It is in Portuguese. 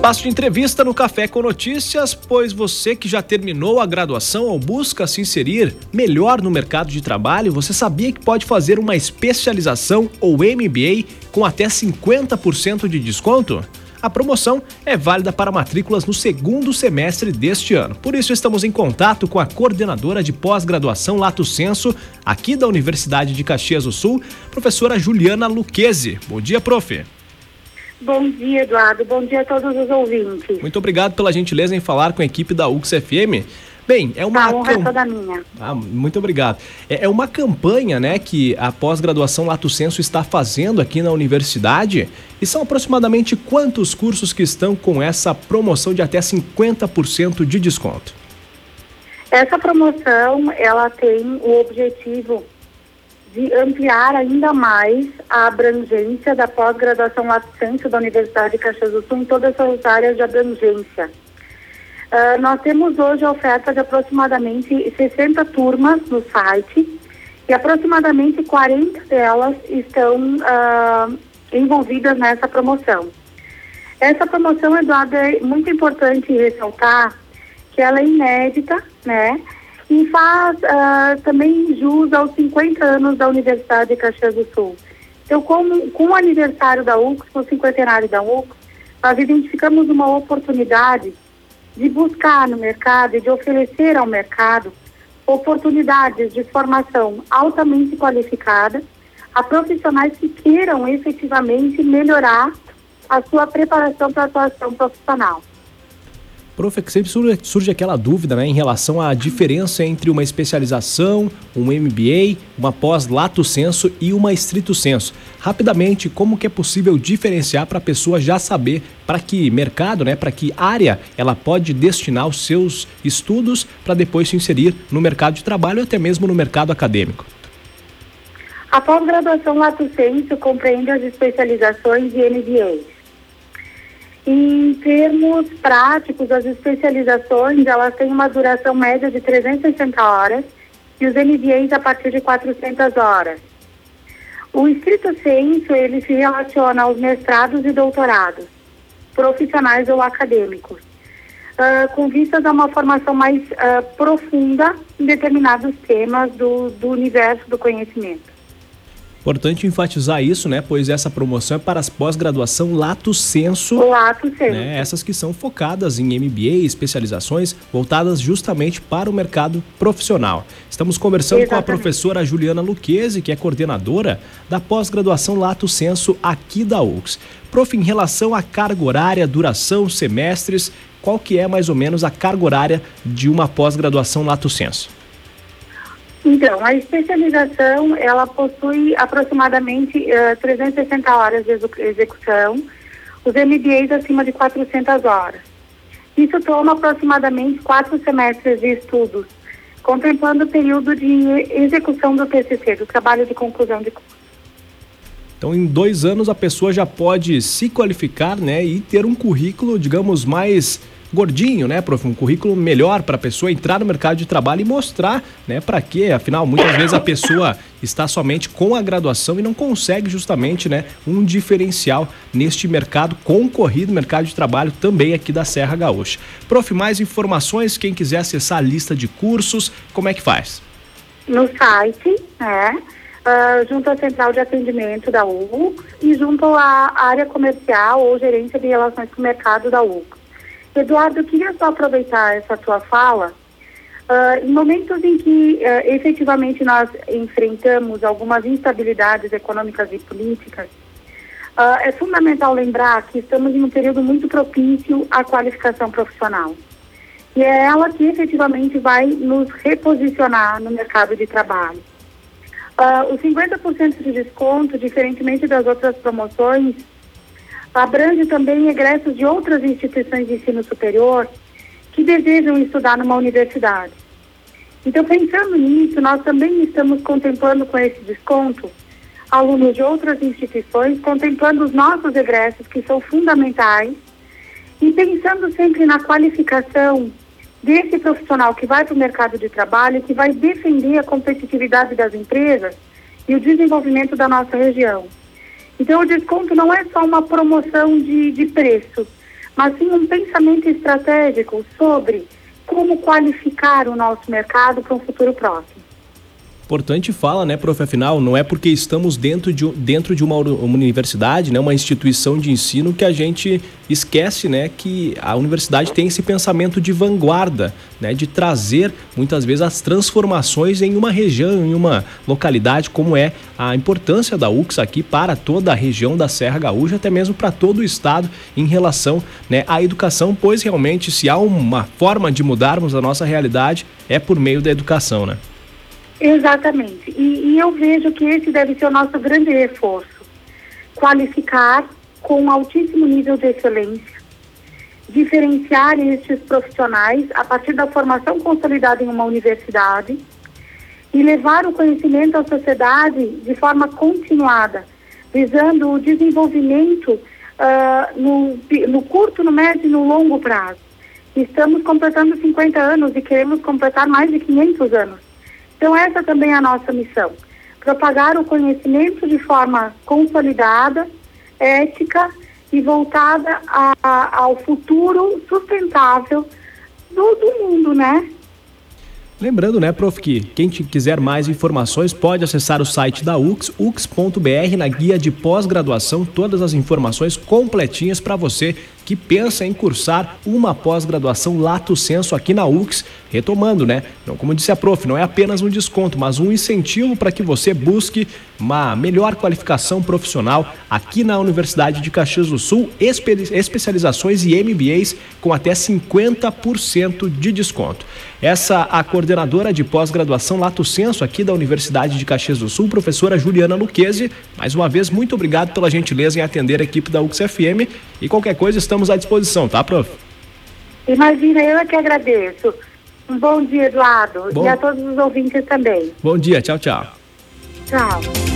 Espaço de entrevista no Café com Notícias, pois você que já terminou a graduação ou busca se inserir melhor no mercado de trabalho, você sabia que pode fazer uma especialização ou MBA com até 50% de desconto? A promoção é válida para matrículas no segundo semestre deste ano. Por isso, estamos em contato com a coordenadora de pós-graduação Lato Senso, aqui da Universidade de Caxias do Sul, professora Juliana Luquezzi. Bom dia, prof. Bom dia, Eduardo. Bom dia a todos os ouvintes. Muito obrigado pela gentileza em falar com a equipe da UXFM. Bem, é uma. A honra cam... é toda minha. Ah, muito obrigado. É, é uma campanha, né, que a pós-graduação Lato Senso está fazendo aqui na universidade. E são aproximadamente quantos cursos que estão com essa promoção de até 50% de desconto? Essa promoção, ela tem o objetivo de ampliar ainda mais a abrangência da pós-graduação latente da Universidade de Caxias do Sul em todas as áreas de abrangência. Uh, nós temos hoje a oferta de aproximadamente 60 turmas no site e aproximadamente 40 delas estão uh, envolvidas nessa promoção. Essa promoção, Eduardo, é muito importante ressaltar que ela é inédita, né? E faz uh, também jus aos 50 anos da Universidade de Caxias do Sul. Então, com, com o aniversário da UX, com o cinquentenário da UX, nós identificamos uma oportunidade de buscar no mercado e de oferecer ao mercado oportunidades de formação altamente qualificada a profissionais que queiram efetivamente melhorar a sua preparação para a atuação profissional. Prof, é sempre surge, aquela dúvida né, em relação à diferença entre uma especialização, um MBA, uma pós-lato senso e uma estrito senso. Rapidamente, como que é possível diferenciar para a pessoa já saber para que mercado, né, para que área ela pode destinar os seus estudos para depois se inserir no mercado de trabalho ou até mesmo no mercado acadêmico? A pós-graduação lato senso compreende as especializações e MBAs. Termos práticos, as especializações elas têm uma duração média de 360 horas e os MBAs a partir de 400 horas. O estrito senso ele se relaciona aos mestrados e doutorados, profissionais ou acadêmicos, uh, com vistas a uma formação mais uh, profunda em determinados temas do, do universo do conhecimento. Importante enfatizar isso, né? Pois essa promoção é para as pós-graduação Lato Senso. Lato Senso. Né, essas que são focadas em MBA, especializações voltadas justamente para o mercado profissional. Estamos conversando Exatamente. com a professora Juliana Luquezzi, que é coordenadora da pós-graduação Lato Senso aqui da UX. Prof, em relação à carga horária, duração, semestres, qual que é mais ou menos a carga horária de uma pós-graduação Lato Senso? Então, a especialização, ela possui aproximadamente uh, eh, 360 horas de execução, os MBAs acima de 400 horas. Isso toma aproximadamente quatro semestres de estudos, contemplando o período de execução do TCC, do trabalho de conclusão de curso. Então, em dois anos, a pessoa já pode se qualificar né, e ter um currículo, digamos, mais gordinho, né, prof? Um currículo melhor para a pessoa entrar no mercado de trabalho e mostrar, né, para quê? Afinal, muitas vezes a pessoa está somente com a graduação e não consegue justamente, né, um diferencial neste mercado concorrido, mercado de trabalho também aqui da Serra Gaúcha. Prof, mais informações, quem quiser acessar a lista de cursos, como é que faz? No site, né? Uh, junto à central de atendimento da UX e junto à área comercial ou gerência de relações com o mercado da UX. Eduardo, eu queria só aproveitar essa tua fala. Uh, em momentos em que uh, efetivamente nós enfrentamos algumas instabilidades econômicas e políticas, uh, é fundamental lembrar que estamos em um período muito propício à qualificação profissional. E é ela que efetivamente vai nos reposicionar no mercado de trabalho. Uh, os 50% de desconto, diferentemente das outras promoções, abrange também egressos de outras instituições de ensino superior que desejam estudar numa universidade. Então, pensando nisso, nós também estamos contemplando com esse desconto alunos de outras instituições, contemplando os nossos egressos, que são fundamentais, e pensando sempre na qualificação desse profissional que vai para o mercado de trabalho, que vai defender a competitividade das empresas e o desenvolvimento da nossa região. Então, o desconto não é só uma promoção de, de preço, mas sim um pensamento estratégico sobre como qualificar o nosso mercado para um futuro próximo. Importante fala, né, prof? Afinal, não é porque estamos dentro de, dentro de uma, uma universidade, né, uma instituição de ensino, que a gente esquece né, que a universidade tem esse pensamento de vanguarda, né, de trazer muitas vezes as transformações em uma região, em uma localidade, como é a importância da UX aqui para toda a região da Serra Gaúcha, até mesmo para todo o estado em relação né, à educação, pois realmente se há uma forma de mudarmos a nossa realidade é por meio da educação, né? Exatamente. E, e, eu vejo que esse deve ser o nosso grande reforço. Qualificar com altíssimo nível de excelência, diferenciar estes profissionais a partir da formação consolidada em uma universidade e levar o conhecimento à sociedade de forma continuada, visando o desenvolvimento uh, no, no curto, no médio e no longo prazo. Estamos completando 50 anos e queremos completar mais de 500 anos. Então, essa também é a nossa missão: propagar o conhecimento de forma consolidada, ética e voltada a, ao futuro sustentável do, do mundo, né? Lembrando, né, prof, que quem quiser mais informações pode acessar o site da UX, ux.br, na guia de pós-graduação, todas as informações completinhas para você que pensa em cursar uma pós-graduação lato senso aqui na UX, retomando, né? Então, como disse a prof, não é apenas um desconto, mas um incentivo para que você busque uma melhor qualificação profissional aqui na Universidade de Caxias do Sul, espe especializações e MBAs com até 50% de desconto. Essa a coordenadora de pós-graduação Lato Senso aqui da Universidade de Caxias do Sul, professora Juliana Luquezzi. Mais uma vez, muito obrigado pela gentileza em atender a equipe da UXFM e qualquer coisa estamos estamos à disposição, tá, prof? Imagina, eu é que agradeço. Um bom dia, Eduardo. Bom... E a todos os ouvintes também. Bom dia, tchau, tchau. Tchau.